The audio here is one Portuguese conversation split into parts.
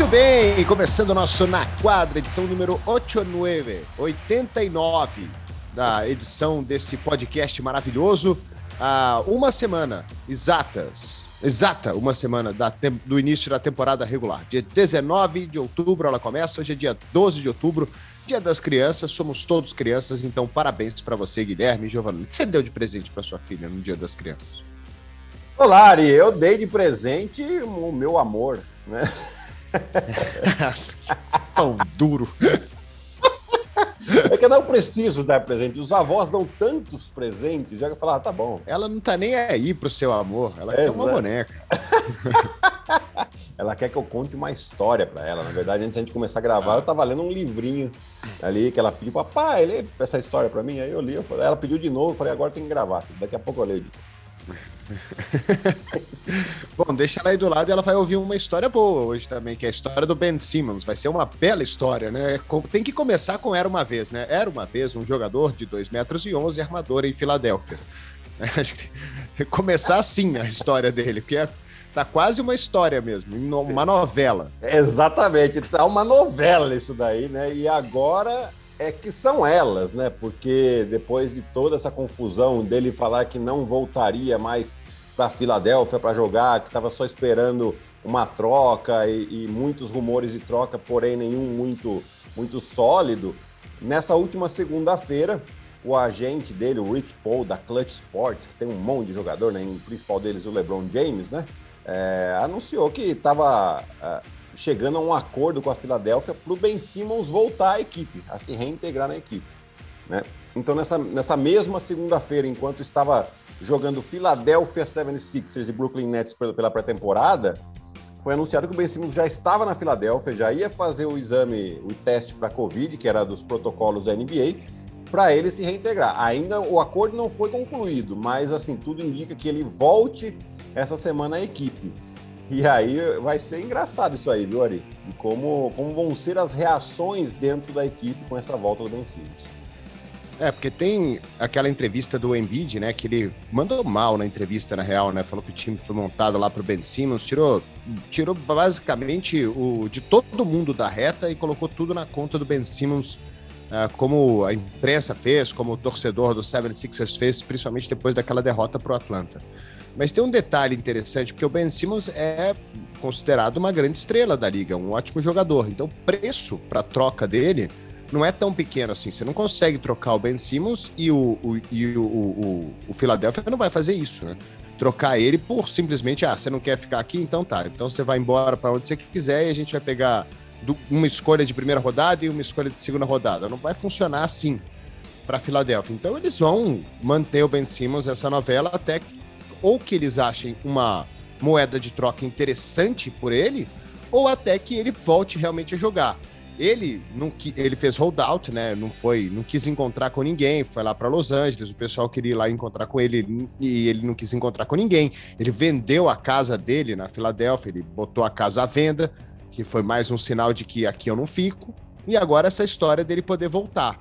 Muito bem, começando o nosso Na Quadra, edição número 89, 89 da edição desse podcast maravilhoso. Há uma semana, exatas, exata uma semana da, do início da temporada regular. Dia 19 de outubro ela começa, hoje é dia 12 de outubro, dia das crianças, somos todos crianças, então parabéns para você, Guilherme e Giovanni. O que você deu de presente para sua filha no dia das crianças? Olá, Ari, eu dei de presente o meu amor, né? Pão duro. É que eu não preciso dar presente. Os avós dão tantos presentes, já que eu falo, ah, tá bom. Ela não tá nem aí pro seu amor, ela é, quer uma boneca. ela quer que eu conte uma história para ela. Na verdade, antes da gente começar a gravar, eu tava lendo um livrinho ali que ela pediu, papai, lê essa história para mim. Aí eu li, eu falei, ela pediu de novo, eu falei, agora tem que gravar, daqui a pouco eu leio. Bom, deixa ela aí do lado e ela vai ouvir uma história boa hoje também, que é a história do Ben Simmons. Vai ser uma bela história, né? Tem que começar com Era Uma Vez, né? Era uma vez um jogador de 2 metros e 11, armador em Filadélfia. Acho que tem que começar assim a história dele, porque é, tá quase uma história mesmo, uma novela. Exatamente, tá uma novela isso daí, né? E agora é que são elas, né? Porque depois de toda essa confusão dele falar que não voltaria mais para Filadélfia para jogar, que estava só esperando uma troca e, e, muitos rumores de troca, porém nenhum muito muito sólido. Nessa última segunda-feira, o agente dele, o Rich Paul da Clutch Sports, que tem um monte de jogador, né? O principal deles o LeBron James, né? É, anunciou que estava é, chegando a um acordo com a Filadélfia para o Ben Simmons voltar à equipe, a se reintegrar na equipe. Né? Então, nessa, nessa mesma segunda-feira, enquanto estava jogando Philadelphia 76ers e Brooklyn Nets pela pré-temporada, foi anunciado que o Ben Simmons já estava na Filadélfia, já ia fazer o exame, o teste para Covid, que era dos protocolos da NBA, para ele se reintegrar. Ainda o acordo não foi concluído, mas assim, tudo indica que ele volte essa semana à equipe. E aí vai ser engraçado isso aí, viu, Ari? E como, como vão ser as reações dentro da equipe com essa volta do Ben Simmons. É, porque tem aquela entrevista do Embiid, né, que ele mandou mal na entrevista, na real, né, falou que o time foi montado lá pro Ben Simmons, tirou, tirou basicamente o de todo mundo da reta e colocou tudo na conta do Ben Simmons, uh, como a imprensa fez, como o torcedor do 76ers fez, principalmente depois daquela derrota pro Atlanta. Mas tem um detalhe interessante, porque o Ben Simmons é considerado uma grande estrela da liga, um ótimo jogador. Então, o preço para troca dele não é tão pequeno assim. Você não consegue trocar o Ben Simmons e o, o, e o, o, o Philadelphia não vai fazer isso, né? Trocar ele por simplesmente, ah, você não quer ficar aqui? Então tá. Então você vai embora para onde você quiser e a gente vai pegar uma escolha de primeira rodada e uma escolha de segunda rodada. Não vai funcionar assim para Filadélfia. Então eles vão manter o Ben Simmons essa novela até ou que eles achem uma moeda de troca interessante por ele, ou até que ele volte realmente a jogar. Ele não ele fez holdout, né? Não foi, não quis encontrar com ninguém, foi lá para Los Angeles, o pessoal queria ir lá encontrar com ele e ele não quis encontrar com ninguém. Ele vendeu a casa dele na Filadélfia, ele botou a casa à venda, que foi mais um sinal de que aqui eu não fico. E agora essa história dele poder voltar.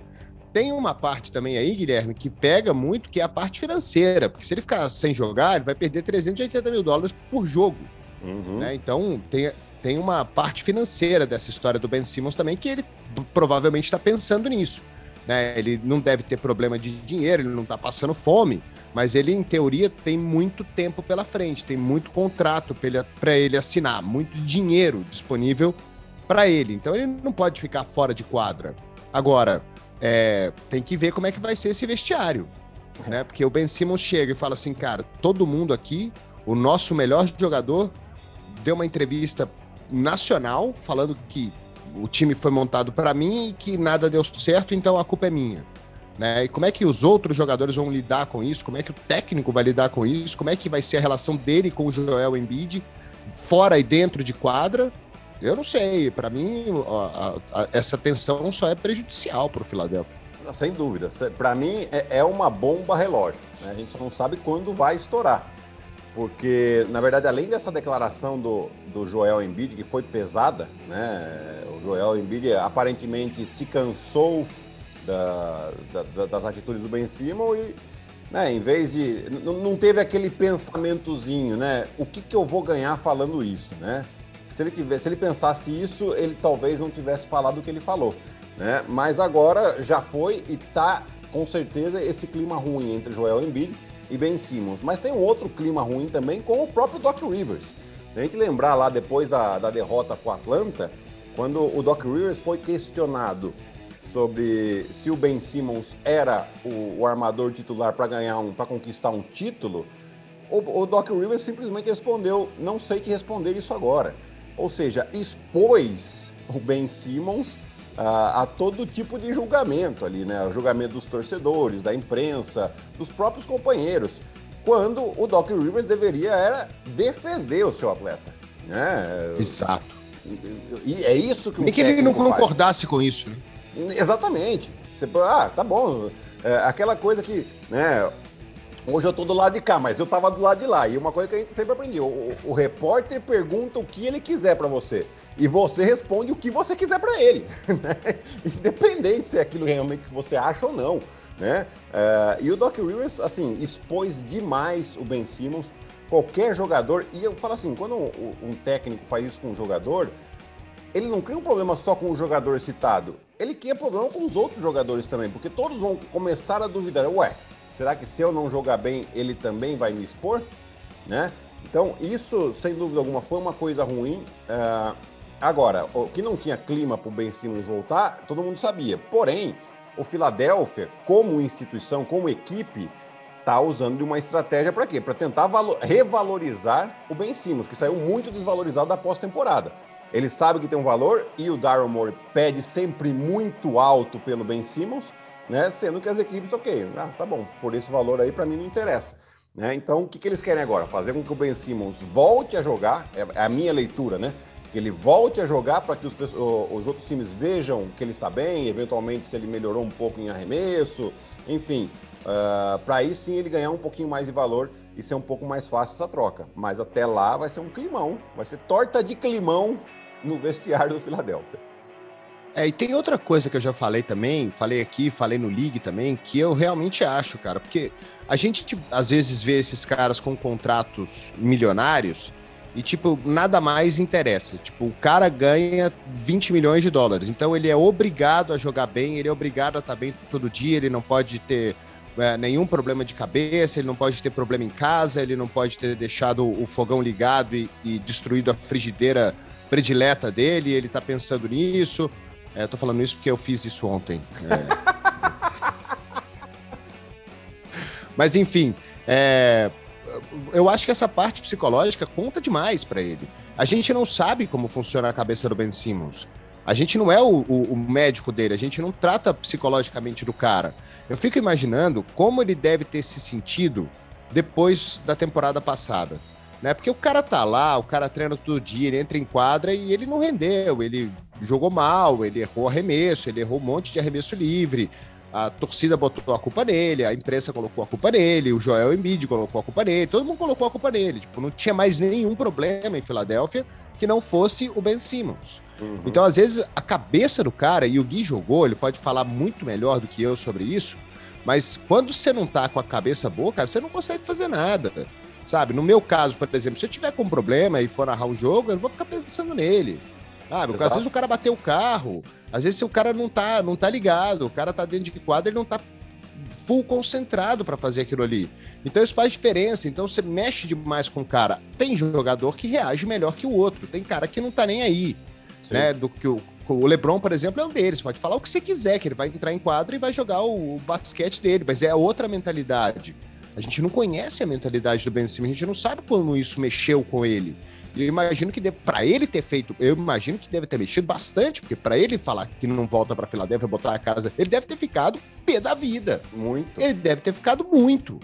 Tem uma parte também aí, Guilherme, que pega muito, que é a parte financeira, porque se ele ficar sem jogar, ele vai perder 380 mil dólares por jogo. Uhum. Né? Então, tem, tem uma parte financeira dessa história do Ben Simmons também, que ele provavelmente está pensando nisso. Né? Ele não deve ter problema de dinheiro, ele não está passando fome, mas ele, em teoria, tem muito tempo pela frente, tem muito contrato para ele, ele assinar, muito dinheiro disponível para ele. Então, ele não pode ficar fora de quadra. Agora, é, tem que ver como é que vai ser esse vestiário. Né? Porque o Ben Simmons chega e fala assim, cara, todo mundo aqui, o nosso melhor jogador, deu uma entrevista nacional falando que o time foi montado para mim e que nada deu certo, então a culpa é minha. Né? E como é que os outros jogadores vão lidar com isso? Como é que o técnico vai lidar com isso? Como é que vai ser a relação dele com o Joel Embiid, fora e dentro de quadra? Eu não sei. Para mim, a, a, essa tensão só é prejudicial para o Philadelphia. Sem dúvida. Para mim, é, é, uma bomba relógio. Né? A gente não sabe quando vai estourar. Porque, na verdade, além dessa declaração do, do Joel Embiid, que foi pesada, né? o Joel Embiid aparentemente se cansou da, da, das atitudes do Ben Simmons e, né, em vez de. Não teve aquele pensamentozinho, né? O que, que eu vou ganhar falando isso, né? Se ele, tivesse, se ele pensasse isso, ele talvez não tivesse falado o que ele falou. Né? Mas agora já foi e tá com certeza esse clima ruim entre Joel Embiid e Ben Simmons. Mas tem um outro clima ruim também com o próprio Doc Rivers. A gente lembrar lá depois da, da derrota com o Atlanta, quando o Doc Rivers foi questionado sobre se o Ben Simmons era o, o armador titular para ganhar um, para conquistar um título, o, o Doc Rivers simplesmente respondeu: não sei que responder isso agora. Ou seja, expôs o Ben Simmons a, a todo tipo de julgamento ali, né? O julgamento dos torcedores, da imprensa, dos próprios companheiros, quando o Doc Rivers deveria era defender o seu atleta. Né? Exato. E é isso que Nem que ele não concordasse faz. com isso. Né? Exatamente. Você, ah, tá bom. É, aquela coisa que, né? Hoje eu tô do lado de cá, mas eu tava do lado de lá. E uma coisa que a gente sempre aprendeu: o, o repórter pergunta o que ele quiser para você. E você responde o que você quiser para ele. Né? Independente se é aquilo realmente que você acha ou não. Né? É, e o Doc Rivers, assim, expôs demais o Ben Simmons. Qualquer jogador, e eu falo assim, quando um, um técnico faz isso com um jogador, ele não cria um problema só com o jogador citado, ele cria problema com os outros jogadores também, porque todos vão começar a duvidar, ué, será que se eu não jogar bem, ele também vai me expor? Né? Então, isso, sem dúvida alguma, foi uma coisa ruim. Uh, agora, o que não tinha clima para o Ben Simmons voltar, todo mundo sabia. Porém, o Philadelphia, como instituição, como equipe, está usando de uma estratégia para quê? Para tentar revalorizar o Ben Simmons, que saiu muito desvalorizado da pós-temporada. Ele sabe que tem um valor e o Daryl Moore pede sempre muito alto pelo Ben Simmons, né? Sendo que as equipes, ok, ah, tá bom, por esse valor aí para mim não interessa. Né? Então, o que, que eles querem agora? Fazer com que o Ben Simmons volte a jogar, é, é a minha leitura, né? Que ele volte a jogar para que os, os outros times vejam que ele está bem, eventualmente se ele melhorou um pouco em arremesso, enfim, uh, para aí sim ele ganhar um pouquinho mais de valor e ser um pouco mais fácil essa troca. Mas até lá vai ser um climão, vai ser torta de climão no vestiário do Philadelphia. É, e tem outra coisa que eu já falei também, falei aqui, falei no League também, que eu realmente acho, cara, porque a gente tipo, às vezes vê esses caras com contratos milionários e, tipo, nada mais interessa. Tipo, o cara ganha 20 milhões de dólares, então ele é obrigado a jogar bem, ele é obrigado a estar bem todo dia, ele não pode ter é, nenhum problema de cabeça, ele não pode ter problema em casa, ele não pode ter deixado o fogão ligado e, e destruído a frigideira predileta dele, ele tá pensando nisso. É, eu tô falando isso porque eu fiz isso ontem. É... Mas enfim, é... eu acho que essa parte psicológica conta demais para ele. A gente não sabe como funciona a cabeça do Ben Simmons. A gente não é o, o, o, médico dele, a gente não trata psicologicamente do cara. Eu fico imaginando como ele deve ter se sentido depois da temporada passada né? Porque o cara tá lá, o cara treina todo dia, ele entra em quadra e ele não rendeu, ele jogou mal, ele errou arremesso, ele errou um monte de arremesso livre. A torcida botou a culpa nele, a imprensa colocou a culpa nele, o Joel Embiid colocou a culpa nele, todo mundo colocou a culpa nele. Tipo, não tinha mais nenhum problema em Filadélfia que não fosse o Ben Simmons. Uhum. Então, às vezes, a cabeça do cara, e o Gui jogou, ele pode falar muito melhor do que eu sobre isso, mas quando você não tá com a cabeça boa, cara, você não consegue fazer nada. Sabe? No meu caso, por exemplo, se eu tiver com um problema e for narrar um jogo, eu não vou ficar pensando nele. Sabe? Às vezes o cara bateu o carro, às vezes o cara não tá, não tá ligado, o cara tá dentro de quadro, ele não tá full concentrado para fazer aquilo ali. Então isso faz diferença. Então você mexe demais com o cara. Tem jogador que reage melhor que o outro, tem cara que não tá nem aí. Né? Do que o, o LeBron, por exemplo, é um deles. Pode falar o que você quiser, que ele vai entrar em quadra e vai jogar o, o basquete dele, mas é outra mentalidade. A gente não conhece a mentalidade do Ben Simmons, a gente não sabe como isso mexeu com ele. E eu imagino que para ele ter feito, eu imagino que deve ter mexido bastante, porque para ele falar que não volta para Filadélfia botar a casa, ele deve ter ficado pé da vida. Muito. Ele deve ter ficado muito.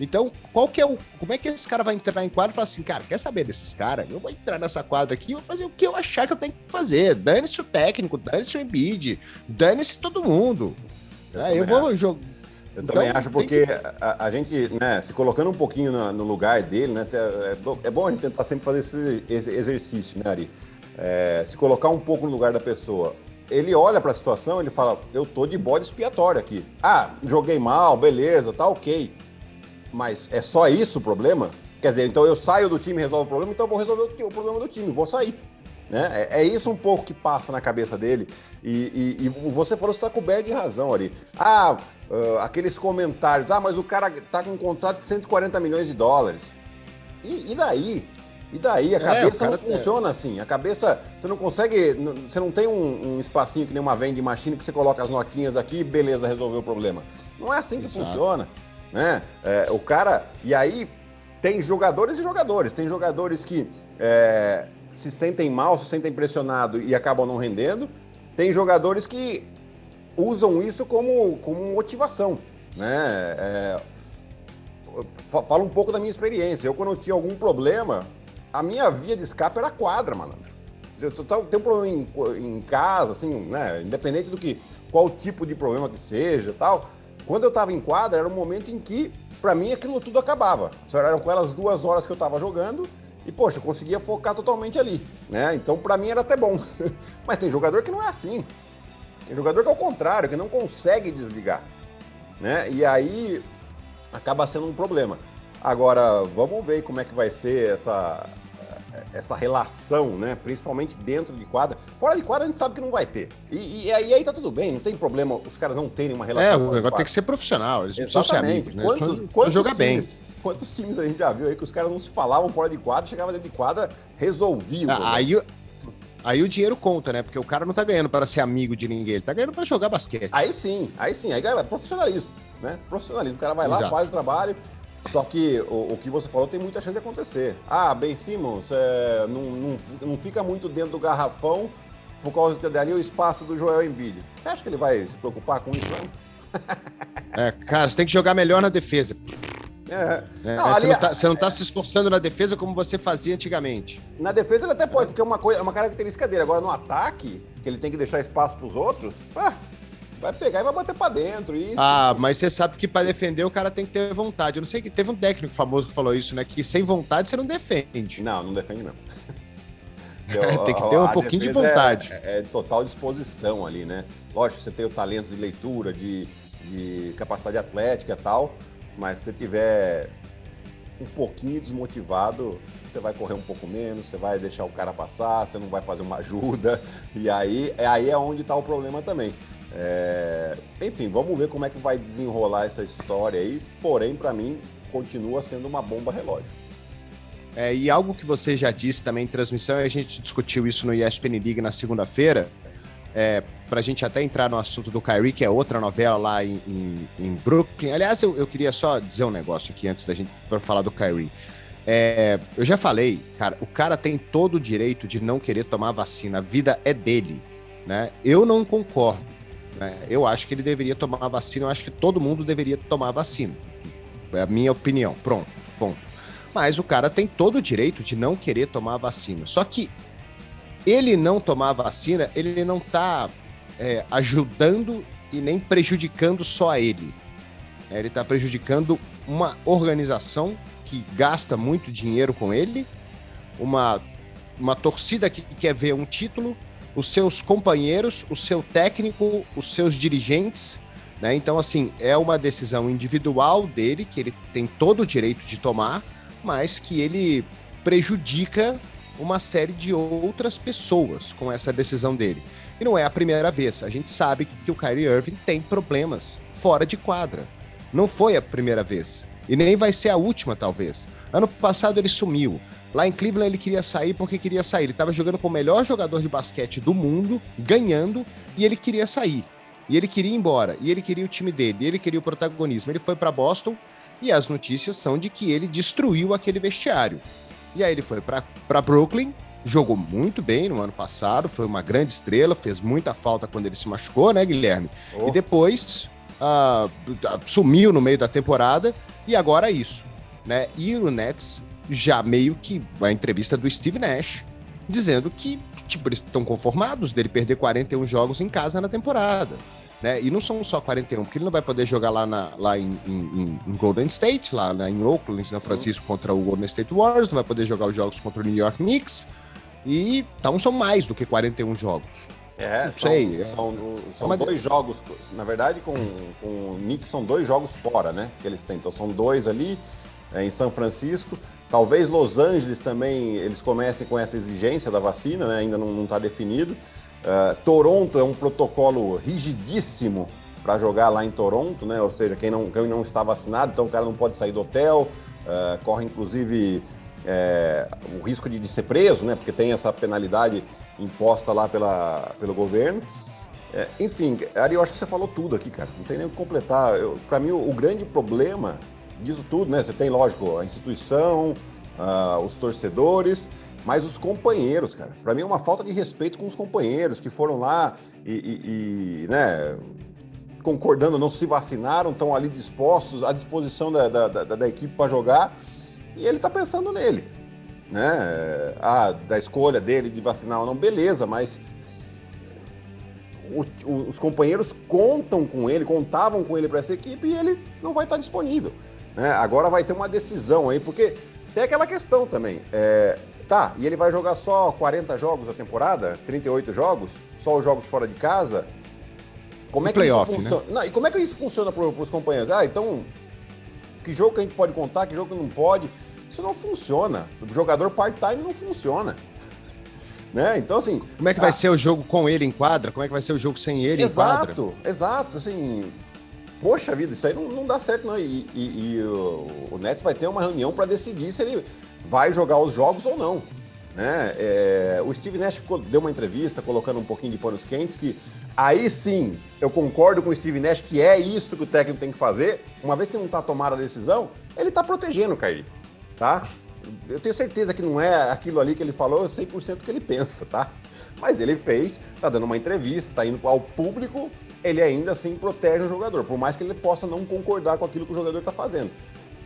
Então, qual que é o. Como é que esse cara vai entrar em quadro e falar assim, cara, quer saber desses caras? Eu vou entrar nessa quadra aqui e vou fazer o que eu achar que eu tenho que fazer. Dane-se o técnico, dane-se o Embiid, dane-se todo mundo. Eu, é, eu vou jogar eu então, também acho, porque que... a, a, gente, né, se colocando um pouquinho no, no lugar dele, né, é, é, bom a gente tentar sempre fazer esse, esse exercício, né, Ari? É, se colocar um pouco no lugar da pessoa. Ele olha para a situação, ele fala: Eu tô de bode expiatório aqui. Ah, joguei mal, beleza, tá ok. Mas é só isso o problema? Quer dizer, então eu saio do time e resolvo o problema, então eu vou resolver o, o problema do time, vou sair. Né? É, é isso um pouco que passa na cabeça dele. E, e, e você falou, você está coberto de razão ali. Ah, uh, aqueles comentários, ah, mas o cara tá com um contrato de 140 milhões de dólares. E, e daí? E daí? A é, cabeça é, não funciona assim. A cabeça, você não consegue, você não tem um, um espacinho que nem uma vende machine que você coloca as notinhas aqui e beleza, resolveu o problema. Não é assim que Exato. funciona. Né? É, o cara. E aí tem jogadores e jogadores. Tem jogadores que é, se sentem mal, se sentem pressionados e acabam não rendendo. Tem jogadores que usam isso como, como motivação. Né? É, falo um pouco da minha experiência. Eu, quando eu tinha algum problema, a minha via de escape era quadra, malandro. Se eu tem um problema em, em, casa, assim, né? Independente do que, qual tipo de problema que seja tal. Quando eu estava em quadra, era um momento em que, para mim, aquilo tudo acabava. Só eram com elas duas horas que eu estava jogando e, poxa, eu conseguia focar totalmente ali, né? Então, para mim, era até bom. Mas tem jogador que não é assim. Tem jogador que é o contrário, que não consegue desligar, né? E aí acaba sendo um problema. Agora, vamos ver como é que vai ser essa, essa relação, né? Principalmente dentro de quadra. Fora de quadra a gente sabe que não vai ter. E, e, aí tá tudo bem, não tem problema os caras não terem uma relação. É, o negócio tem que ser profissional, eles precisam ser amigos, né? Quantos, quantos, quantos jogar bem. Quantos times a gente já viu aí que os caras não se falavam fora de quadra, chegava dentro de quadra, resolviam. Ah, aí, aí o dinheiro conta, né? Porque o cara não tá ganhando para ser amigo de ninguém, ele tá ganhando para jogar basquete. Aí sim, aí sim, aí é profissionalismo, né? Profissionalismo. O cara vai lá, Exato. faz o trabalho, só que o, o, que você falou tem muita chance de acontecer. Ah, Ben Simmons é, não, não, não fica muito dentro do garrafão por causa que dali o espaço do Joel Embiid. Você acha que ele vai se preocupar com isso, não? É, cara, você tem que jogar melhor na defesa. É. É, não, você, não tá, você, não tá, se esforçando na defesa como você fazia antigamente. Na defesa ele até pode, porque é uma, coisa, é uma característica dele. Agora no ataque, que ele tem que deixar espaço para os outros, ah, Vai pegar e vai bater pra dentro. Isso. Ah, mas você sabe que para defender o cara tem que ter vontade. Eu não sei que teve um técnico famoso que falou isso, né? Que sem vontade você não defende. Não, não defende não. tem que ter um pouquinho de vontade. É, é, total disposição ali, né? Lógico, você tem o talento de leitura, de, de capacidade atlética e tal, mas se você tiver um pouquinho desmotivado, você vai correr um pouco menos, você vai deixar o cara passar, você não vai fazer uma ajuda, e aí, é aí é onde está o problema também. É... Enfim, vamos ver como é que vai desenrolar essa história aí. Porém, para mim, continua sendo uma bomba relógio. É, e algo que você já disse também em transmissão, e a gente discutiu isso no ESPN League na segunda-feira, é, para a gente até entrar no assunto do Kyrie, que é outra novela lá em, em, em Brooklyn. Aliás, eu, eu, queria só dizer um negócio aqui antes da gente falar do Kyrie. É, eu já falei, cara, o cara tem todo o direito de não querer tomar vacina, a vida é dele, né? Eu não concordo. Né? Eu acho que ele deveria tomar vacina, eu acho que todo mundo deveria tomar vacina. É a minha opinião. Pronto, ponto. Mas o cara tem todo o direito de não querer tomar vacina. Só que ele não tomar vacina, ele não está é, ajudando e nem prejudicando só a ele. É, ele está prejudicando uma organização que gasta muito dinheiro com ele, uma, uma torcida que quer ver um título os seus companheiros, o seu técnico, os seus dirigentes. Né? Então, assim, é uma decisão individual dele, que ele tem todo o direito de tomar, mas que ele prejudica uma série de outras pessoas com essa decisão dele. E não é a primeira vez. A gente sabe que o Kyrie Irving tem problemas fora de quadra. Não foi a primeira vez. E nem vai ser a última, talvez. Ano passado ele sumiu. Lá em Cleveland ele queria sair porque queria sair. Ele estava jogando com o melhor jogador de basquete do mundo, ganhando, e ele queria sair. E ele queria ir embora. E ele queria o time dele. E ele queria o protagonismo. Ele foi para Boston e as notícias são de que ele destruiu aquele vestiário. E aí ele foi para Brooklyn, jogou muito bem no ano passado, foi uma grande estrela, fez muita falta quando ele se machucou, né, Guilherme? Oh. E depois uh, sumiu no meio da temporada e agora é isso. Né? E o Nets já meio que a entrevista do Steve Nash dizendo que tipo, eles estão conformados dele perder 41 jogos em casa na temporada. Né? E não são só 41, porque ele não vai poder jogar lá, na, lá em, em, em, Golden State, lá né, em Oakland, São Francisco, contra o Golden State Warriors, não vai poder jogar os jogos contra o New York Knicks. E então são mais do que 41 jogos. É, não sei. São, são, são uma... dois jogos, na verdade, com, com o Knicks são dois jogos fora, né? Que eles têm. Então são dois ali é, em São Francisco Talvez Los Angeles também eles comecem com essa exigência da vacina, né? ainda não está definido. Uh, Toronto é um protocolo rigidíssimo para jogar lá em Toronto, né? Ou seja, quem não, quem não está vacinado, então o cara não pode sair do hotel, uh, corre inclusive é, o risco de, de, ser preso, né? Porque tem essa penalidade imposta lá pela, pelo governo. É, enfim, Ari, eu acho que você falou tudo aqui, cara. Não tem nem o que completar. Para mim, o, o grande problema disso tudo, né? Você tem, lógico, a instituição, uh, os torcedores, mas os companheiros, cara. Para mim é uma falta de respeito com os companheiros que foram lá e, e, e né, concordando, não se vacinaram, estão ali dispostos, à disposição da, da, da, da equipe para jogar, e ele está pensando nele. Né? Ah, da escolha dele de vacinar ou não, beleza, mas o, o, os companheiros contam com ele, contavam com ele para essa equipe e ele não vai estar disponível. Né? Agora vai ter uma decisão aí, porque tem aquela questão também. É, tá, e ele vai jogar só 40 jogos a temporada? 38 jogos? Só os jogos fora de casa? Como é que playoff, isso funciona? Né? Não, e como é que isso funciona para os companheiros? Ah, então, que jogo que a gente pode contar, que jogo que não pode? Isso não funciona. O jogador part-time não funciona. Né? Então, assim. Como é que vai ah, ser o jogo com ele em quadra? Como é que vai ser o jogo sem ele exato, em quadra? Exato, exato. Assim, poxa vida, isso aí não, não dá certo, não. E, e, e o, o, Nets vai ter uma reunião para decidir se ele vai jogar os jogos ou não. Né? É, o Steve Nash deu uma entrevista colocando um pouquinho de panos quentes que aí sim eu concordo com o Steve Nash que é isso que o técnico tem que fazer. Uma vez que não está tomada a decisão, ele está protegendo o Kyrie, tá? Eu tenho certeza que não é aquilo ali que ele falou 100% que ele pensa, tá? Mas ele fez, tá dando uma entrevista, tá indo ao público ele ainda assim protege o jogador, por mais que ele possa não concordar com aquilo que o jogador está fazendo.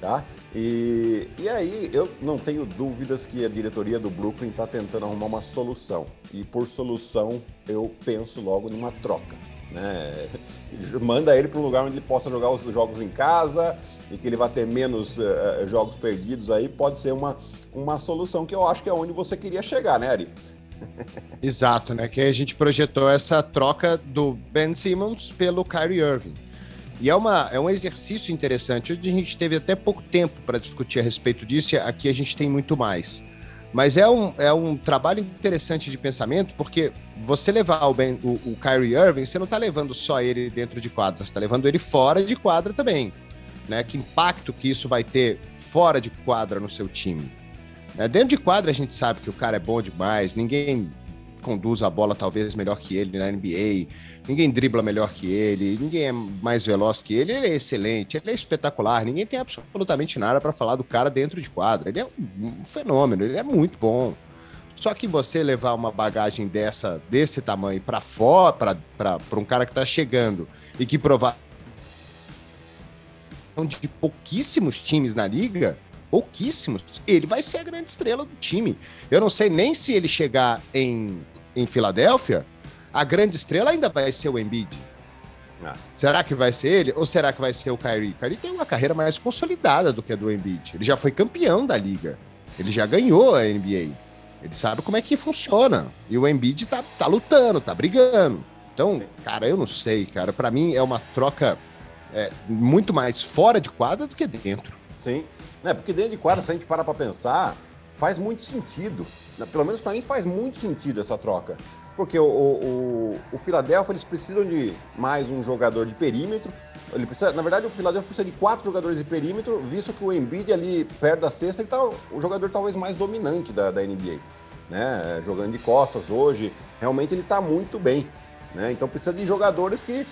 Tá? E, e aí eu não tenho dúvidas que a diretoria do Brooklyn está tentando arrumar uma solução. E por solução eu penso logo numa troca. Né? Manda ele para um lugar onde ele possa jogar os jogos em casa e que ele vai ter menos uh, jogos perdidos aí, pode ser uma, uma solução que eu acho que é onde você queria chegar, né, Ari? Exato, né? Que a gente projetou essa troca do Ben Simmons pelo Kyrie Irving. E é, uma, é um exercício interessante. Hoje a gente teve até pouco tempo para discutir a respeito disso, e aqui a gente tem muito mais. Mas é um, é um trabalho interessante de pensamento, porque você levar o, ben, o, o Kyrie Irving, você não está levando só ele dentro de quadra, você está levando ele fora de quadra também. Né? Que impacto que isso vai ter fora de quadra no seu time? É, dentro de quadra a gente sabe que o cara é bom demais, ninguém conduz a bola talvez melhor que ele na NBA, ninguém dribla melhor que ele, ninguém é mais veloz que ele, ele é excelente, ele é espetacular, ninguém tem absolutamente nada para falar do cara dentro de quadra. Ele é um fenômeno, ele é muito bom. Só que você levar uma bagagem dessa, desse tamanho para fora, para um cara que está chegando e que provar de pouquíssimos times na liga, pouquíssimos, ele vai ser a grande estrela do time. Eu não sei nem se ele chegar em, em Filadélfia, a grande estrela ainda vai ser o Embiid. Ah. Será que vai ser ele ou será que vai ser o Kyrie? Kyrie tem uma carreira mais consolidada do que a do Embiid. Ele já foi campeão da liga. Ele já ganhou a NBA. Ele sabe como é que funciona. E o Embiid tá, tá lutando, tá brigando. Então, cara, eu não sei, cara. Para mim é uma troca é, muito mais fora de quadra do que dentro. Sim. Né? Porque dentro de quadra, se a gente parar para pensar, faz muito sentido. Pelo menos para mim faz muito sentido essa troca. Porque o, o, o Philadelphia, eles precisam de mais um jogador de perímetro. Ele precisa, na verdade, o Philadelphia precisa de quatro jogadores de perímetro, visto que o Embiid ali perto da cesta, ele tá o jogador talvez mais dominante da, da NBA. Né? Jogando de costas hoje, realmente ele está muito bem. Né? Então precisa de jogadores que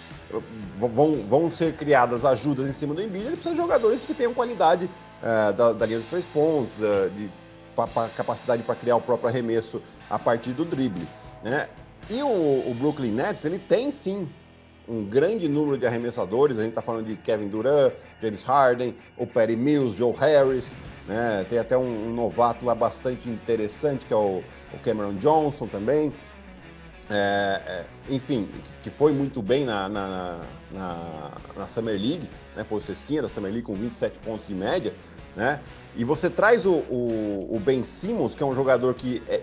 vão, vão ser criadas ajudas em cima do Embiid, ele precisa de jogadores que tenham qualidade uh, da, da, linha dos três pontos, uh, de capacidade para criar o próprio arremesso a partir do drible. Né? E o, o, Brooklyn Nets, ele tem sim um grande número de arremessadores, a gente está falando de Kevin Durant, James Harden, o Perry Mills, Joe Harris, né? tem até um, um, novato lá bastante interessante, que é o, o Cameron Johnson também. É, é, enfim, que foi muito bem na, na, na, na Summer League, né? foi o cestinha da Summer League com 27 pontos de média, né? E você traz o, o, o, Ben Simmons, que é um jogador que é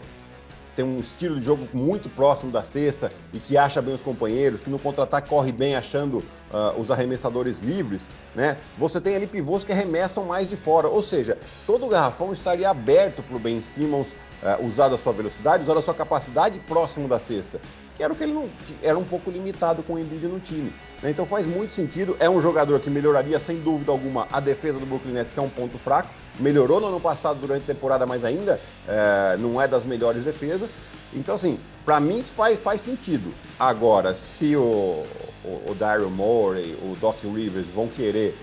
tem um estilo de jogo muito próximo da cesta e que acha bem os companheiros, que no contra-ataque corre bem achando uh, os arremessadores livres, né? Você tem ali pivôs que arremessam mais de fora, ou seja, todo o garrafão estaria aberto para o Ben Simmons uh, usar a sua velocidade, usar a sua capacidade próximo da cesta que era o que ele não que era um pouco limitado com o Embiid no time. Né? Então faz muito sentido. É um jogador que melhoraria sem dúvida alguma a defesa do Brooklyn Nets, que é um ponto fraco. Melhorou no ano passado durante a temporada, mas ainda é, não é das melhores defesas. Então, assim, para mim faz, faz sentido. Agora, se o, o, o Daryl Morey, o Doc Rivers vão querer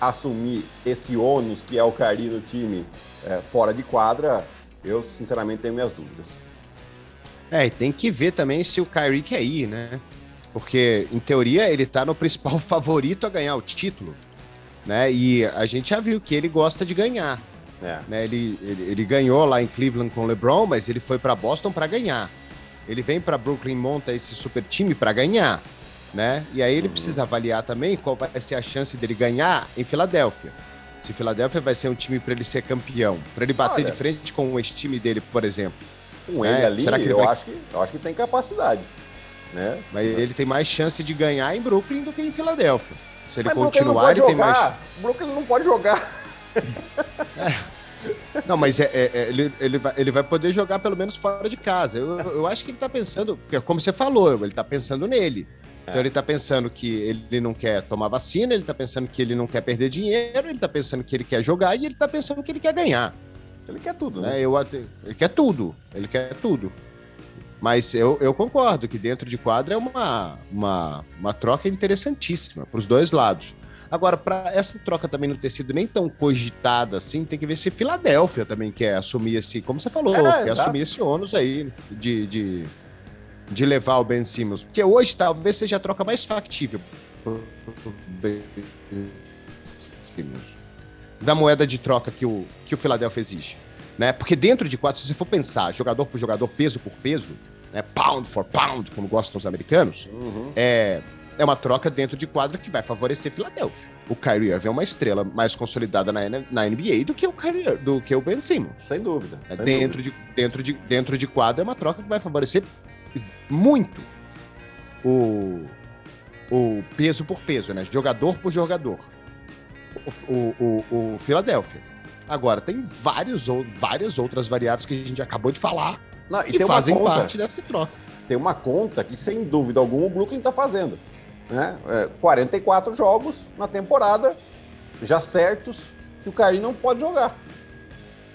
assumir esse ônus que é o Cari no time é, fora de quadra, eu sinceramente tenho minhas dúvidas. É, e tem que ver também se o Kyrie quer ir, né? Porque, em teoria, ele tá no principal favorito a ganhar o título, né? E a gente já viu que ele gosta de ganhar. É. Né? Ele, ele, ele, ganhou lá em Cleveland com o LeBron, mas ele foi para Boston para ganhar. Ele vem para Brooklyn, monta esse super time para ganhar, né? E aí ele uhum. precisa avaliar também qual vai ser a chance dele ganhar em Filadélfia. Se Filadélfia vai ser um time para ele ser campeão, para ele bater Olha. de frente com o ex-time dele, por exemplo. Com ele é, ali, será que ele eu, vai... acho que, eu acho que tem capacidade. Né? Mas ele tem mais chance de ganhar em Brooklyn do que em Filadélfia. Se ele Mas continuar, ele jogar. tem mais. Brooklyn não pode jogar. É. Não, mas é, é, é, ele, ele, vai, ele vai poder jogar pelo menos fora de casa. Eu, eu acho que ele tá pensando, como você falou, ele tá pensando nele. Então ele tá pensando que ele não quer tomar vacina, ele tá pensando que ele não quer perder dinheiro, ele tá pensando que ele quer jogar e ele tá pensando que ele quer ganhar. Ele quer tudo, né? É, eu, ele quer tudo. Ele quer tudo. Mas eu, eu concordo que dentro de quadra é uma, uma, uma troca interessantíssima para os dois lados. Agora, para essa troca também não ter sido nem tão cogitada assim, tem que ver se Filadélfia também quer assumir esse, como você falou, é, quer exato. assumir esse ônus aí de, de, de levar o Ben Simmons. Porque hoje talvez seja a troca mais factível Ben Simmons da moeda de troca que o, que o Philadelphia exige. Né? Porque dentro de quatro, se você for pensar jogador por jogador, peso por peso, né? pound for pound, como gostam os americanos, uhum. é, é uma troca dentro de quadra que vai favorecer Philadelphia. O Kyrie Irving é uma estrela mais consolidada na, na NBA do que o Kyrie, do que o Ben Simmons. Sem dúvida. É, sem dentro, dúvida. De, dentro, de, dentro de quadra é uma troca que vai favorecer muito o, o peso por peso, né? Jogador por jogador o, o, o Philadelphia. Agora, tem vários, várias outras variáveis que a gente acabou de falar Não, que fazem conta, parte dessa troca. Tem uma conta que, sem dúvida alguma, o Brooklyn está fazendo. Né? É, 44 jogos na temporada, já certos, que o Kyrie não pode jogar.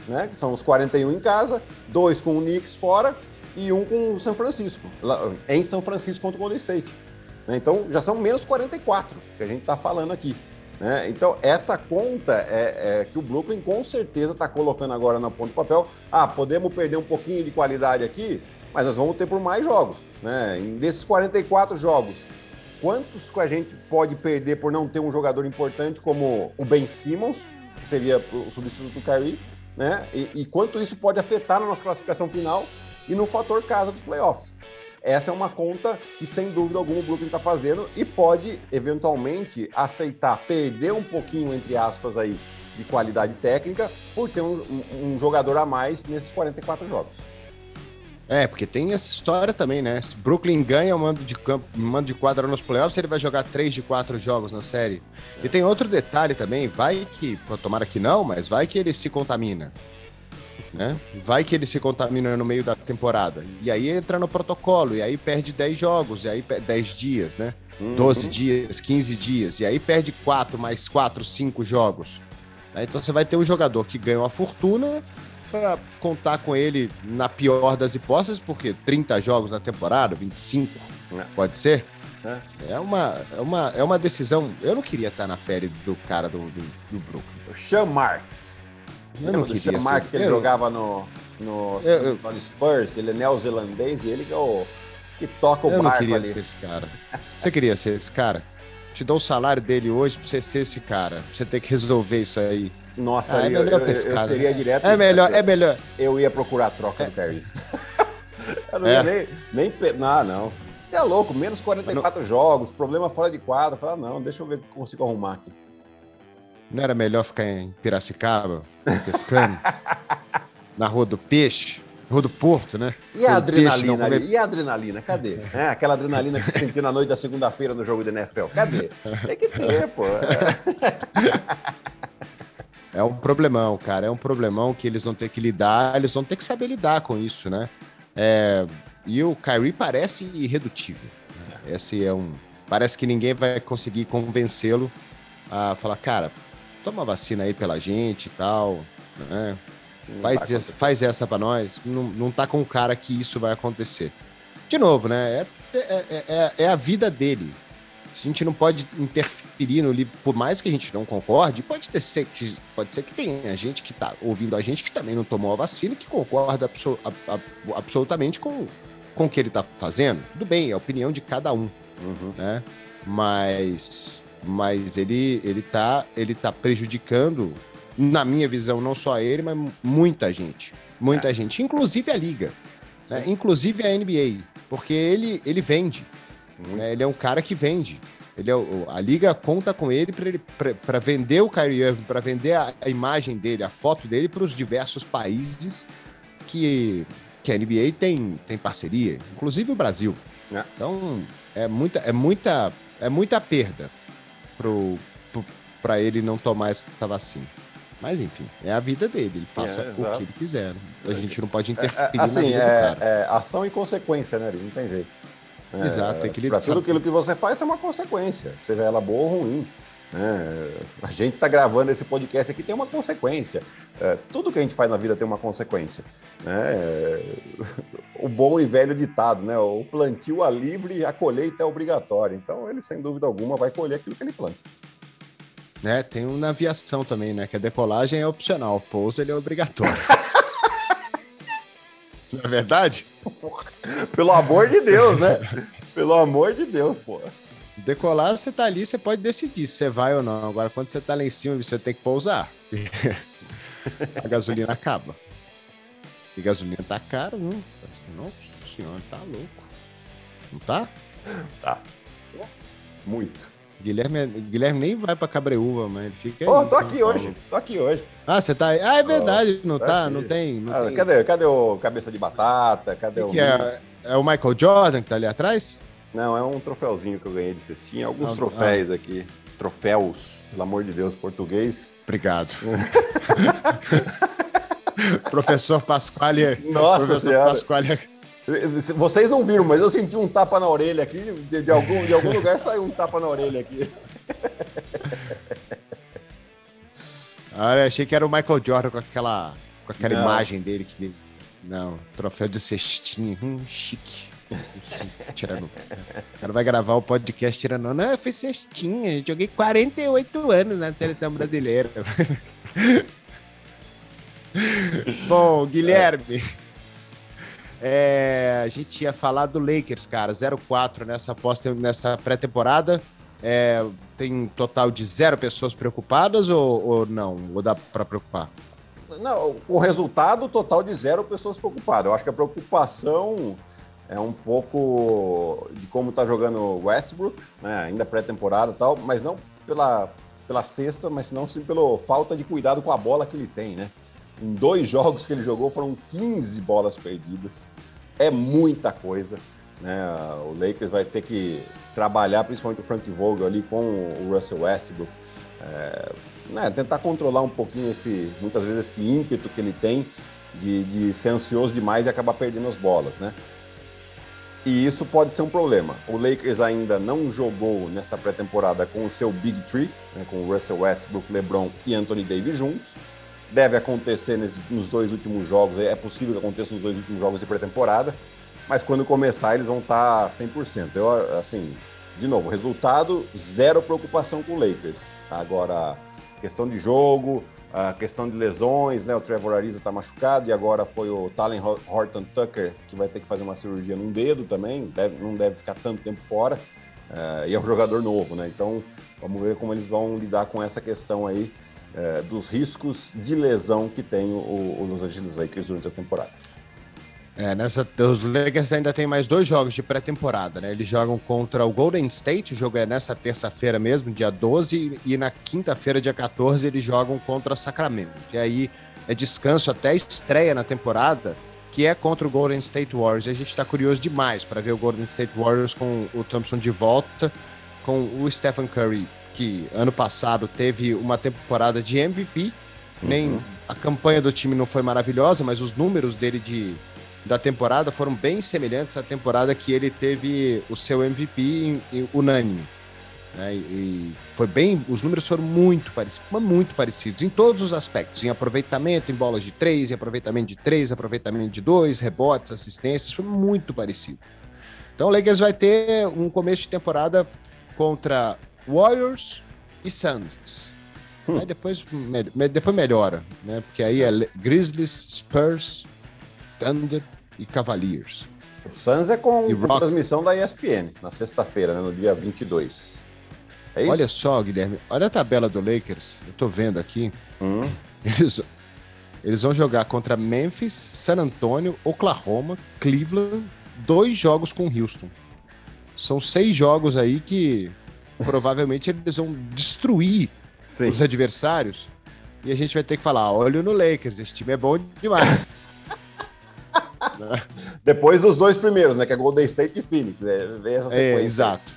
Né? Que são os 41 em casa, dois com o Knicks fora e um com o São Francisco, lá, em São Francisco contra o Golden State. Né? Então, já são menos 44 que a gente está falando aqui. Né? Então, essa conta é, é, que o Brooklyn com certeza está colocando agora na ponta do papel. Ah, podemos perder um pouquinho de qualidade aqui, mas nós vamos ter por mais jogos. Né? desses 44 jogos, quantos que a gente pode perder por não ter um jogador importante como o Ben Simmons, que seria o substituto do Kyrie, né? E, e quanto isso pode afetar na nossa classificação final e no fator casa dos playoffs. Essa é uma conta que, sem dúvida alguma, o Brooklyn está fazendo e pode, eventualmente, aceitar perder um pouquinho, entre aspas, aí, de qualidade técnica por ter um, um, jogador a mais nesses 44 jogos. É, porque tem essa história também, né? Se Brooklyn ganha o mando de campo, mando de quadra nos playoffs, ele vai jogar três de quatro jogos na série. E tem outro detalhe também, vai que, tomara que não, mas vai que ele se contamina né? Vai que ele se contamina no meio da temporada. E aí entra no protocolo, e aí perde 10 jogos, e aí 10 dias, né? Uhum. 12 dias, 15 dias, e aí perde 4 mais 4, 5 jogos. Né? Então você vai ter um jogador que ganha uma fortuna para contar com ele na pior das hipóteses, porque 30 jogos na temporada, 25, é. pode ser. É. é uma, é, uma, é uma decisão. Eu não queria estar na pele do cara do, do, do Brooklyn. O Sean Marks. Eu não queria o Marx que ele eu... jogava no, no, eu, no Spurs, ele é neozelandês e ele que é o que toca o eu barco Eu não queria ali. ser esse cara. Você queria ser esse cara? Te dou o salário dele hoje pra você ser esse cara. Pra você ter que resolver isso aí. Nossa, ah, é melhor eu, eu, eu seria né? direto. É melhor, é melhor. Eu ia procurar a troca é. do Terry. eu não é. ia nem, nem. Não, não. Você é louco, menos 44 não... jogos, problema fora de quadra. Fala, não, deixa eu ver o que consigo arrumar aqui. Não era melhor ficar em Piracicaba, pescando? na Rua do Peixe? Rua do Porto, né? E a adrenalina ali? E a adrenalina? Cadê? É, aquela adrenalina que você sentiu na noite da segunda-feira no jogo do NFL. Cadê? Tem que ter, pô. É um problemão, cara. É um problemão que eles vão ter que lidar, eles vão ter que saber lidar com isso, né? É... E o Kyrie parece irredutível. Né? Esse é um. Parece que ninguém vai conseguir convencê-lo a falar, cara, toma vacina aí pela gente e tal, né? Faz, tá essa, faz essa pra nós. Não, não tá com cara que isso vai acontecer. De novo, né? É, é, é, é a vida dele. A gente não pode interferir no livro, por mais que a gente não concorde, pode, ter ser, que, pode ser que tenha gente que está ouvindo a gente que também não tomou a vacina que concorda absol, absolutamente com, com o que ele está fazendo. Tudo bem, é a opinião de cada um, uhum. né? Mas, mas ele, ele, tá, ele tá prejudicando, na minha visão, não só ele, mas muita gente. Muita é. gente, inclusive a Liga, né? inclusive a NBA, porque ele, ele vende. Né? Ele é um cara que vende. Ele é, a liga conta com ele para vender o Kyrie Irving, para vender a, a, imagem dele, a foto dele para os diversos países que, que a NBA tem, tem parceria, inclusive o Brasil. É. Então é muita, é muita, é muita perda para ele não tomar essa vacina. Mas enfim, é a vida dele, ele faça é, o que ele quiser. A gente não pode é, é, interferir assim, na vida do cara. É, ação e consequência, né? Não tem jeito. É, Exato, tem que Para tudo aquilo que você faz é uma consequência, seja ela boa ou ruim. É, a gente está gravando esse podcast aqui tem uma consequência. É, tudo que a gente faz na vida tem uma consequência. Né? o bom e velho ditado, né? O plantio a livre, a colheita é obrigatória. Então ele, sem dúvida alguma, vai colher aquilo que ele planta. É, tem um na aviação também, né? Que a decolagem é opcional, o pouso ele é obrigatório. Não é verdade? Pelo amor de Deus, né? Pelo amor de Deus, pô. Decolar, você tá ali, você pode decidir se você vai ou não. Agora, quando você tá lá em cima, você tem que pousar. a gasolina acaba. E gasolina tá caro, não? Nossa senhora, tá louco. Não tá? Tá. Muito. Guilherme, Guilherme nem vai pra Cabreúva, mas ele fica. Pô, tô aqui hoje. Tô aqui hoje. Ah, você tá aí? Ah, é verdade, não tá? Não tem. Não ah, tem... Cadê, cadê o cabeça de batata? Cadê que o. Que é, é o Michael Jordan que tá ali atrás? Não, é um troféuzinho que eu ganhei de cestinha. Alguns ah, troféus ah. aqui. Troféus, pelo amor de Deus, português. Obrigado. professor Pasquale. Nossa professor senhora. Pasquale vocês não viram, mas eu senti um tapa na orelha aqui. De, de algum, de algum lugar saiu um tapa na orelha aqui. Olha, achei que era o Michael Jordan com aquela, com aquela imagem dele. Que, não, troféu de cestinha. Hum, chique. tirando. O cara vai gravar o podcast tirando. Não, eu fiz cestinha. Joguei 48 anos na seleção brasileira. Bom, Guilherme. É, a gente ia falar do Lakers, cara, 0-4 nessa, nessa pré-temporada. É, tem um total de zero pessoas preocupadas ou, ou não? Ou dá para preocupar? Não, o resultado total de zero pessoas preocupadas. Eu acho que a preocupação é um pouco de como está jogando Westbrook, né? ainda pré-temporada e tal, mas não pela, pela sexta, mas não sim pela falta de cuidado com a bola que ele tem, né? Em dois jogos que ele jogou foram 15 bolas perdidas. É muita coisa. Né? O Lakers vai ter que trabalhar, principalmente o Frank Vogel ali com o Russell Westbrook. É, né? Tentar controlar um pouquinho esse, muitas vezes, esse ímpeto que ele tem de, de ser ansioso demais e acabar perdendo as bolas, né? E isso pode ser um problema. O Lakers ainda não jogou nessa pré-temporada com o seu Big Three, né, com Russell Westbrook, LeBron e Anthony Davis juntos deve acontecer nos dois últimos jogos, é possível que aconteça nos dois últimos jogos de pré-temporada, mas quando começar eles vão estar 100%. Eu, assim, de novo, resultado, zero preocupação com o Lakers. Agora, questão de jogo, a questão de lesões, né? O Trevor Ariza está machucado e agora foi o Talen Horton Tucker que vai ter que fazer uma cirurgia num dedo também, deve, não deve ficar tanto tempo fora. Uh, e é um jogador novo, né? Então, vamos ver como eles vão lidar com essa questão aí é, dos riscos de lesão que tem o, o Los Angeles Lakers durante a temporada. É, nessa, os Lakers ainda tem mais dois jogos de pré-temporada, né? Eles jogam contra o Golden State, o jogo é nessa terça-feira mesmo, dia 12, e na quinta-feira, dia 14, eles jogam contra Sacramento. E aí é descanso até estreia na temporada que é contra o Golden State Warriors. A gente está curioso demais para ver o Golden State Warriors com o Thompson de volta, com o Stephen Curry, que ano passado teve uma temporada de MVP. Uhum. Nem a campanha do time não foi maravilhosa, mas os números dele de, da temporada foram bem semelhantes à temporada que ele teve o seu MVP em, em unânime. Né? E foi bem, os números foram muito parecidos, muito parecidos em todos os aspectos, em aproveitamento, em bolas de três, em aproveitamento de três, aproveitamento de dois, rebotes, assistências, foi muito parecido. Então o Lakers vai ter um começo de temporada contra Warriors e Suns. Hum. Aí depois, depois melhora, né? Porque aí é Grizzlies, Spurs, Thunder e Cavaliers. O Suns é com, transmissão da ESPN, na sexta-feira, né, no dia 22. É olha só, Guilherme, olha a tabela do Lakers, eu tô vendo aqui. Hum. Eles, eles vão jogar contra Memphis, San Antonio, Oklahoma, Cleveland, dois jogos com Houston. São seis jogos aí que provavelmente eles vão destruir Sim. os adversários. E a gente vai ter que falar: olha no Lakers, esse time é bom demais. Depois dos dois primeiros, né? Que é Golden State e Phoenix. Né? É, exato.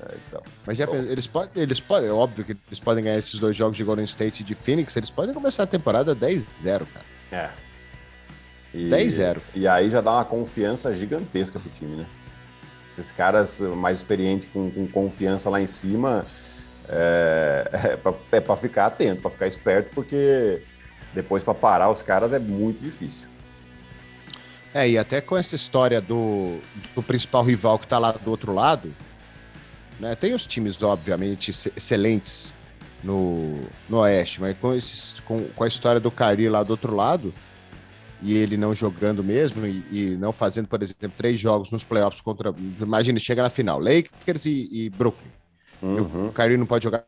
É, então. Mas já, eles podem, eles podem, é óbvio que eles podem ganhar esses dois jogos de Golden State e de Phoenix, eles podem começar a temporada 10-0, cara. É. 10-0. E aí já dá uma confiança gigantesca pro time, né? Esses caras mais experientes com, com confiança lá em cima é, é para é ficar atento, para ficar esperto, porque depois para parar os caras é muito difícil. É, e até com essa história do, do principal rival que tá lá do outro lado, né? Tem os times, obviamente, excelentes no, no Oeste, mas com, esses, com, com a história do Cari lá do outro lado, e ele não jogando mesmo, e, e, não fazendo, por exemplo, três jogos nos playoffs contra. Imagina, chega na final, Lakers e, e Brooklyn. Uhum. o Kyrie não pode jogar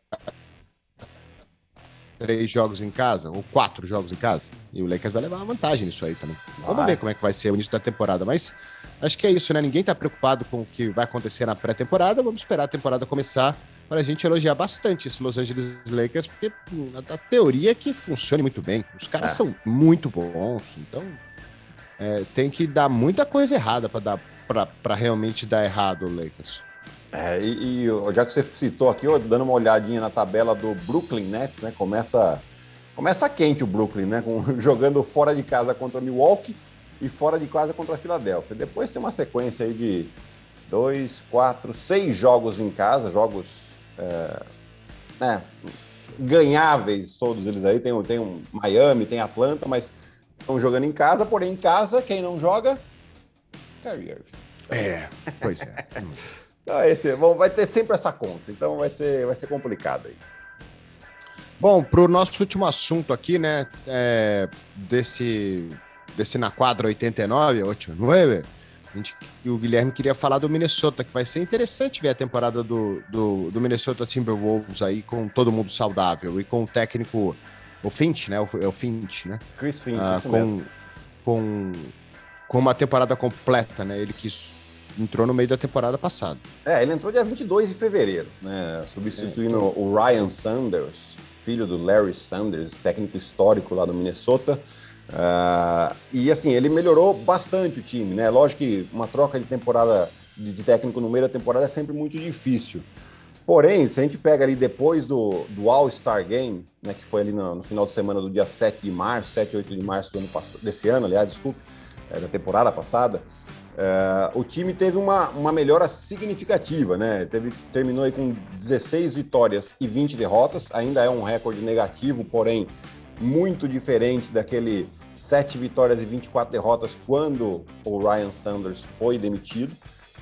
três jogos em casa, ou quatro jogos em casa. E o Lakers vai levar uma vantagem nisso aí também. Vai. Vamos ver como é que vai ser o início da temporada. Mas acho que é isso, né? Ninguém tá preocupado com o que vai acontecer na pré-temporada. Vamos esperar a temporada começar para a gente elogiar bastante esse Los Angeles Lakers, porque hum, a, teoria é que funcione muito bem. Os caras é. são muito bons, então é, tem que dar muita coisa errada para realmente dar errado o Lakers. É, e, e, já que você citou aqui, ó, dando uma olhadinha na tabela do Brooklyn Nets, né? Começa, começa quente o Brooklyn, né? Com, jogando fora de casa contra Milwaukee e fora de casa contra a Filadélfia. Depois tem uma sequência aí de dois, quatro, seis jogos em casa, jogos é, né, ganháveis, todos eles aí. Tem, tem um Miami, tem Atlanta, mas estão jogando em casa, porém em casa, quem não joga? Kyrie Irving. É, pois é. Então, esse, bom, vai ter sempre essa conta, então vai ser, vai ser complicado aí. Bom, para o nosso último assunto aqui, né, é, desse, desse na quadra 89, 89, a gente, o Guilherme queria falar do Minnesota, que vai ser interessante ver a temporada do, do, do Minnesota Timberwolves aí com todo mundo saudável e com o técnico, o Finch, né, o, é o Finch, né? Chris Finch, ah, com, com, com uma temporada completa, né, ele quis entrou no meio da temporada passada. É, ele entrou dia 22 de fevereiro, né? Substituindo é, o Ryan Sanders, filho do Larry Sanders, técnico histórico lá do Minnesota. Uh, e assim, ele melhorou bastante o time, né? Lógico que uma troca de temporada de, técnico no meio da temporada é sempre muito difícil. Porém, se a gente pega ali depois do, do All-Star Game, né, que foi ali no, no, final de semana do dia 7 de março, 7 e 8 de março do ano desse ano, aliás, desculpe, é, da temporada passada, Uh, o time teve uma, uma melhora significativa, né? Teve, terminou aí com 16 vitórias e 20 derrotas, ainda é um recorde negativo, porém muito diferente daquele 7 vitórias e 24 derrotas quando o Ryan Sanders foi demitido.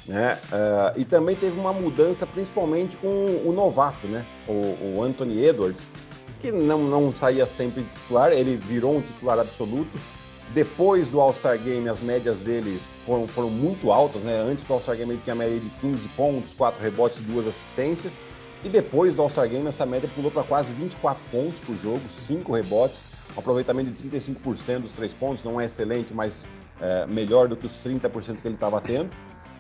Né? Uh, e também teve uma mudança, principalmente com o novato, né? O, o Anthony Edwards, que não, não saía sempre titular, ele virou um titular absoluto depois do All-Star Game, as médias deles foram, foram muito altas, né? Antes do All-Star Game ele tinha média de 15 pontos, 4 rebotes e 2 assistências. E depois do All-Star Game, essa média pulou para quase 24 pontos por jogo, 5 rebotes, um aproveitamento de 35% dos 3 pontos, não é excelente, mas é, melhor do que os 30% que ele estava tendo.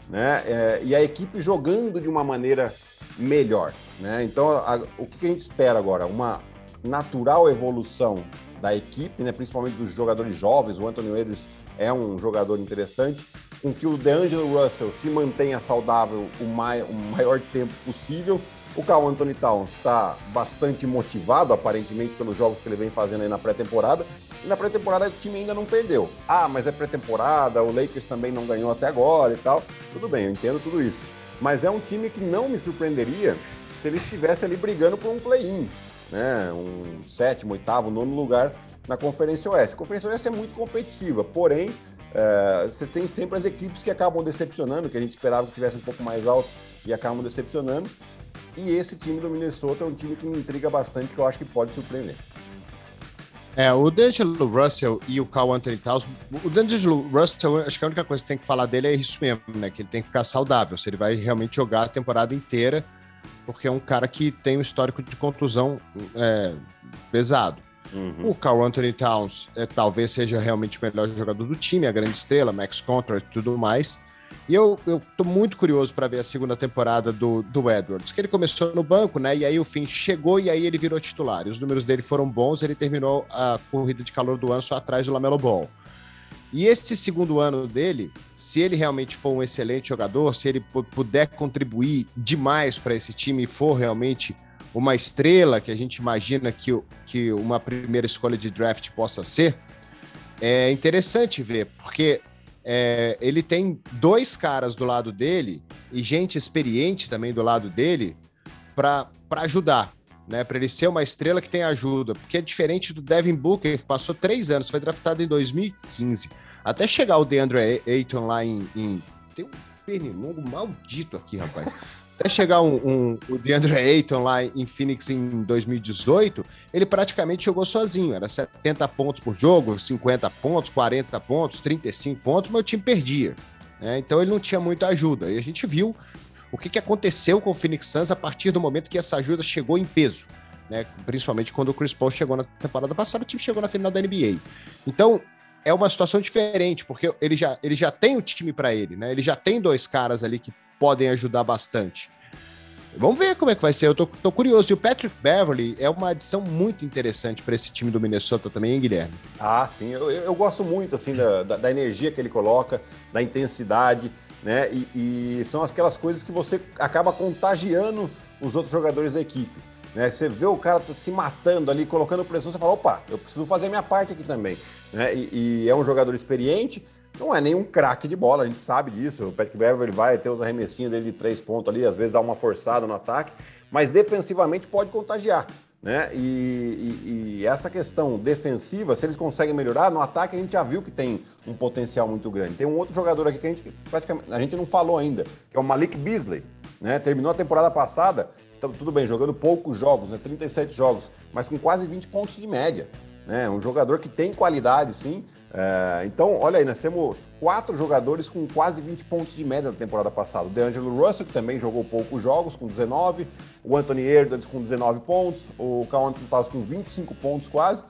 Né? É, e a equipe jogando de uma maneira melhor. Né? Então, a, o que a gente espera agora? Uma natural evolução da equipe, né, principalmente dos jogadores jovens. O Anthony Edwards é um jogador interessante, com que o DeAngelo Russell se mantenha saudável o, mai, o maior tempo possível. O Carl Anthony Towns está bastante motivado, aparentemente, pelos jogos que ele vem fazendo aí na pré-temporada. E na pré-temporada o time ainda não perdeu. Ah, mas é pré-temporada, o Lakers também não ganhou até agora e tal. Tudo bem, eu entendo tudo isso. Mas é um time que não me surpreenderia se ele estivesse ali brigando por um play-in, né? Um sétimo, oitavo, nono lugar na Conferência Oeste. A Conferência Oeste é muito competitiva, porém, é, você tem sempre as equipes que acabam decepcionando, que a gente esperava que tivesse um pouco mais alto e acabam decepcionando. E esse time do Minnesota é um time que me intriga bastante, que eu acho que pode surpreender. É, o D'Angelo Russell e o Carl Anthony Towns, o D'Angelo Russell, acho que a única coisa que tem que falar dele é isso mesmo, né? Que ele tem que ficar saudável, se ele vai realmente jogar a temporada inteira, porque é um cara que tem um histórico de contusão é, pesado. Uhum. O Carl Anthony Towns é, talvez seja realmente o melhor jogador do time, a grande estrela, max contract e tudo mais. E eu, eu tô muito curioso para ver a segunda temporada do, do Edwards, que ele começou no banco, né? E aí o fim chegou e aí ele virou titular. E os números dele foram bons, ele terminou a corrida de calor do ano só atrás do Lamelo Ball. E esse segundo ano dele, se ele realmente for um excelente jogador, se ele puder contribuir demais para esse time e for realmente uma estrela que a gente imagina que, que uma primeira escolha de draft possa ser, é interessante ver, porque é, ele tem dois caras do lado dele e gente experiente também do lado dele para ajudar, né? Para ele ser uma estrela que tem ajuda, porque é diferente do Devin Booker, que passou três anos, foi draftado em 2015. Até chegar o DeAndre Ayton lá em. em... Tem um pernilongo maldito aqui, rapaz. Até chegar um, um, o DeAndre Ayton lá em Phoenix em 2018, ele praticamente jogou sozinho. Era 70 pontos por jogo, 50 pontos, 40 pontos, 35 pontos, o time perdia. Né? Então ele não tinha muita ajuda. E a gente viu o que, que aconteceu com o Phoenix Suns a partir do momento que essa ajuda chegou em peso. Né? Principalmente quando o Chris Paul chegou na temporada passada, o time chegou na final da NBA. Então, é uma situação diferente, porque ele já, ele já tem o time para ele, né? Ele já tem dois caras ali que podem ajudar bastante. Vamos ver como é que vai ser. Eu tô, tô curioso. E o Patrick Beverly é uma adição muito interessante para esse time do Minnesota também, hein, Guilherme? Ah, sim. Eu, eu gosto muito assim da, da, da, energia que ele coloca, da intensidade, né? E, e, são aquelas coisas que você acaba contagiando os outros jogadores da equipe. Né? Você vê o cara se matando ali, colocando pressão, você fala, opa, eu preciso fazer minha parte aqui também. Né? E, e é um jogador experiente, não é nenhum craque de bola, a gente sabe disso. O Patrick Beverly vai ter os arremessinhos dele de três pontos ali, às vezes dá uma forçada no ataque, mas defensivamente pode contagiar. Né? E, e, e, essa questão defensiva, se eles conseguem melhorar, no ataque a gente já viu que tem um potencial muito grande. Tem um outro jogador aqui que a gente praticamente a gente não falou ainda, que é o Malik Beasley. Né? Terminou a temporada passada, tudo bem, jogando poucos jogos, né? 37 jogos, mas com quase 20 pontos de média. Né? Um jogador que tem qualidade, sim, é, então, olha aí, nós temos quatro jogadores com quase 20 pontos de média na temporada passada. O DeAngelo Russell, que também jogou poucos jogos, com 19. O Anthony Edwards com 19 pontos. O Carl Anthony com 25 pontos quase.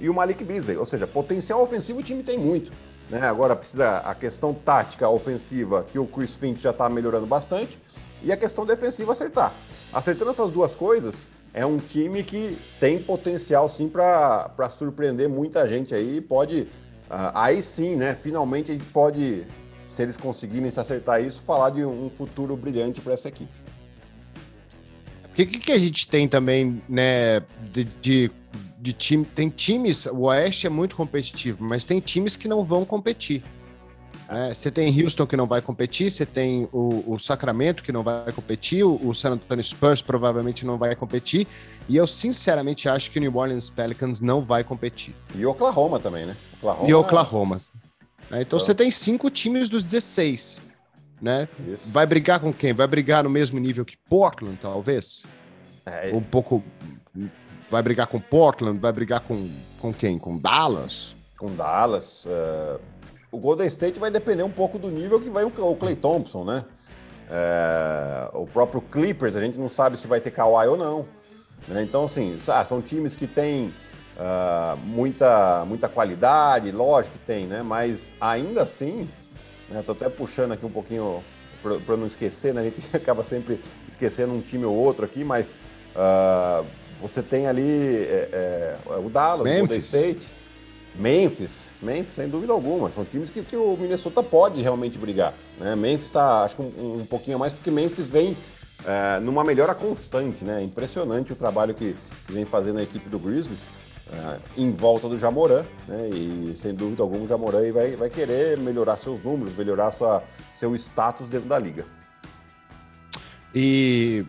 E o Malik Beasley. Ou seja, potencial ofensivo o time tem muito. Né? Agora precisa a questão tática ofensiva, que o Chris Finch já está melhorando bastante. E a questão defensiva acertar. Acertando essas duas coisas, é um time que tem potencial sim para surpreender muita gente aí. Pode aí sim, né? Finalmente a gente pode, se eles conseguirem se acertar isso, falar de um futuro brilhante para essa equipe. O que, que a gente tem também, né, de, de, de, time? Tem times, o Oeste é muito competitivo, mas tem times que não vão competir. Né? Você tem Houston que não vai competir, você tem o, o Sacramento que não vai competir, o, o, San Antonio Spurs provavelmente não vai competir, e eu sinceramente acho que o New Orleans Pelicans não vai competir. E Oklahoma também, né? Oklahoma... E Oklahoma. Né? Então você tem cinco times dos 16. Né? Isso. Vai brigar com quem? Vai brigar no mesmo nível que Portland, talvez? É... Um pouco. Vai brigar com Portland? Vai brigar com, com quem? Com Dallas? Com Dallas. Uh... O Golden State vai depender um pouco do nível que vai o Clay Thompson, né? É... O próprio Clippers, a gente não sabe se vai ter Kawhi ou não. Né? Então, assim, ah, são times que têm Uh, muita, muita qualidade, lógico que tem, né? Mas ainda assim, né? Tô até puxando aqui um pouquinho para não esquecer, né? A gente acaba sempre esquecendo um time ou outro aqui, mas uh, você tem ali é, é, o Dallas, Memphis. o Golden State, Memphis, Memphis, sem dúvida alguma. São times que, que o Minnesota pode realmente brigar. Né? Memphis está, acho que um, um, pouquinho a mais, porque Memphis vem é, numa melhora constante. Né? Impressionante o trabalho que, que vem fazendo a equipe do Grizzlies é, em volta do Jamoran. Né? E sem dúvida alguma o Jamoran vai, vai querer melhorar seus números, melhorar sua, seu status dentro da liga. E,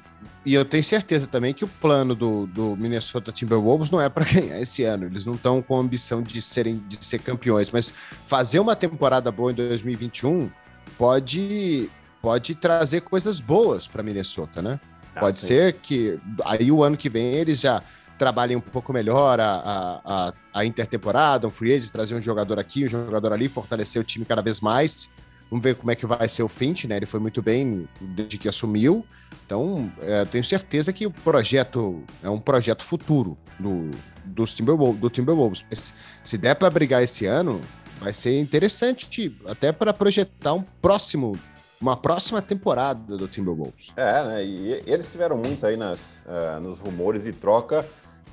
e eu tenho certeza também que o plano do, do Minnesota Timberwolves não é para ganhar esse ano. Eles não estão com a ambição de serem de ser campeões, mas fazer uma temporada boa em 2021 pode pode trazer coisas boas para Minnesota, né? Ah, pode sim. ser que aí o ano que vem eles já trabalhem um pouco melhor a, a, a, a intertemporada, um free agent, trazer um jogador aqui, um jogador ali, fortalecer o time cada vez mais Vamos ver como é que vai ser o Finch, né? Ele foi muito bem desde que assumiu. Então, é, tenho certeza que o projeto é um projeto futuro do, do, Timberwolves, do Timberwolves. Mas se der para brigar esse ano, vai ser interessante até para projetar um próximo uma próxima temporada do Timberwolves. É, né? E eles tiveram muito aí nas, uh, nos rumores de troca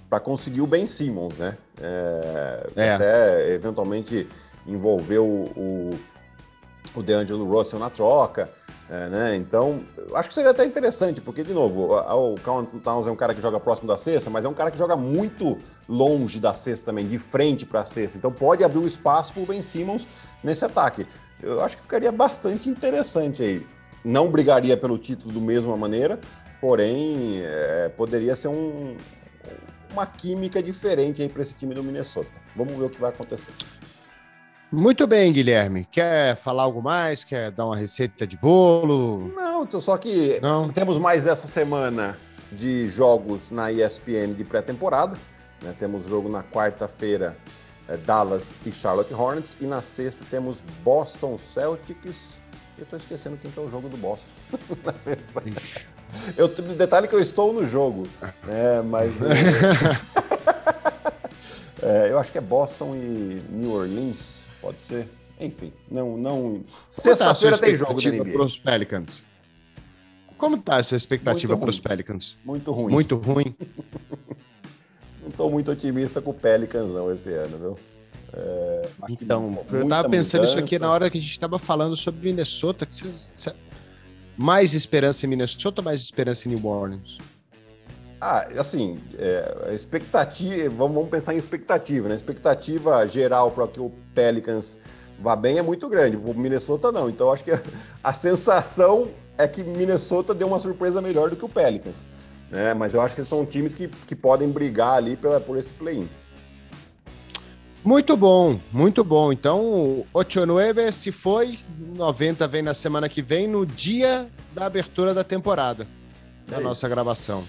para conseguir o Ben Simmons, né? É, é. Até eventualmente envolveu o, o o DeAngelo Russell na troca. É, né? Então, acho que seria até interessante, porque, de novo, o Count Towns é um cara que joga próximo da cesta, mas é um cara que joga muito longe da cesta também, de frente para a cesta. Então, pode abrir um espaço para o Ben Simmons nesse ataque. Eu acho que ficaria bastante interessante aí. Não brigaria pelo título da mesma maneira, porém, é, poderia ser um, uma química diferente aí para esse time do Minnesota. Vamos ver o que vai acontecer. Muito bem, Guilherme. Quer falar algo mais? Quer dar uma receita de bolo? Não, só que Não. temos mais essa semana de jogos na ESPN de pré-temporada. Né? Temos jogo na quarta-feira, é, Dallas e Charlotte Hornets. E na sexta temos Boston Celtics. Eu estou esquecendo quem que é o jogo do Boston. na sexta. Ixi. Eu, detalhe que eu estou no jogo, né? mas... é, eu acho que é Boston e New Orleans. Pode ser. Enfim, não. não... Tá Sexta-feira tem jogo da NBA. Pros Pelicans. Como tá essa expectativa para os Pelicans? Muito ruim. Muito ruim. não estou muito otimista com o Pelicans não esse ano, viu? É, então, eu estava pensando mudança. isso aqui na hora que a gente estava falando sobre Minnesota. Que cê... Mais esperança em Minnesota ou mais esperança em New Orleans? Ah, assim, é, expectativa, vamos, pensar em expectativa, né? expectativa geral para que o Pelicans vá bem é muito grande, o Minnesota não. Então acho que a, a, sensação é que Minnesota deu uma surpresa melhor do que o Pelicans. Né? Mas eu acho que são times que, que podem brigar ali pela, por esse play-in. Muito bom, muito bom. Então, 8-9 se foi, 90 vem na semana que vem, no dia da abertura da temporada, é da isso. nossa gravação.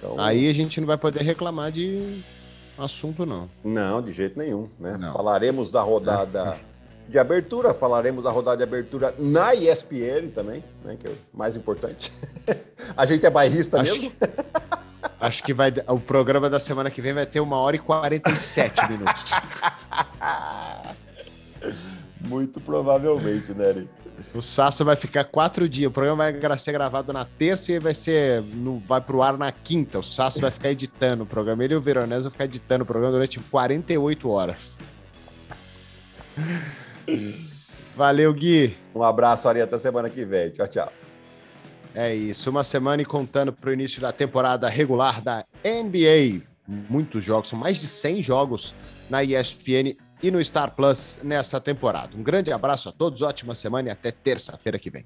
Então, Aí a gente não vai poder reclamar de assunto, não. Não, de jeito nenhum. Né? Não. Falaremos da rodada de abertura, falaremos da rodada de abertura na ESPN também, né? que é o mais importante. a gente é bairrista acho mesmo. Que, acho que vai, o programa da semana que vem vai ter uma hora e 47 minutos. Muito provavelmente, né, o Sasso vai ficar quatro dias. O programa vai ser gravado na terça e vai ser no, vai pro ar na quinta. O Sasso vai ficar editando o programa. Ele e o Veronese vão ficar editando o programa durante 48 horas. Valeu, Gui. Um abraço, Ari. Até semana que vem. Tchau, tchau. É isso. Uma semana e contando para o início da temporada regular da NBA. Muitos jogos, são mais de 100 jogos na ESPN e no Star Plus nessa temporada. Um grande abraço a todos, ótima semana e até terça-feira que vem.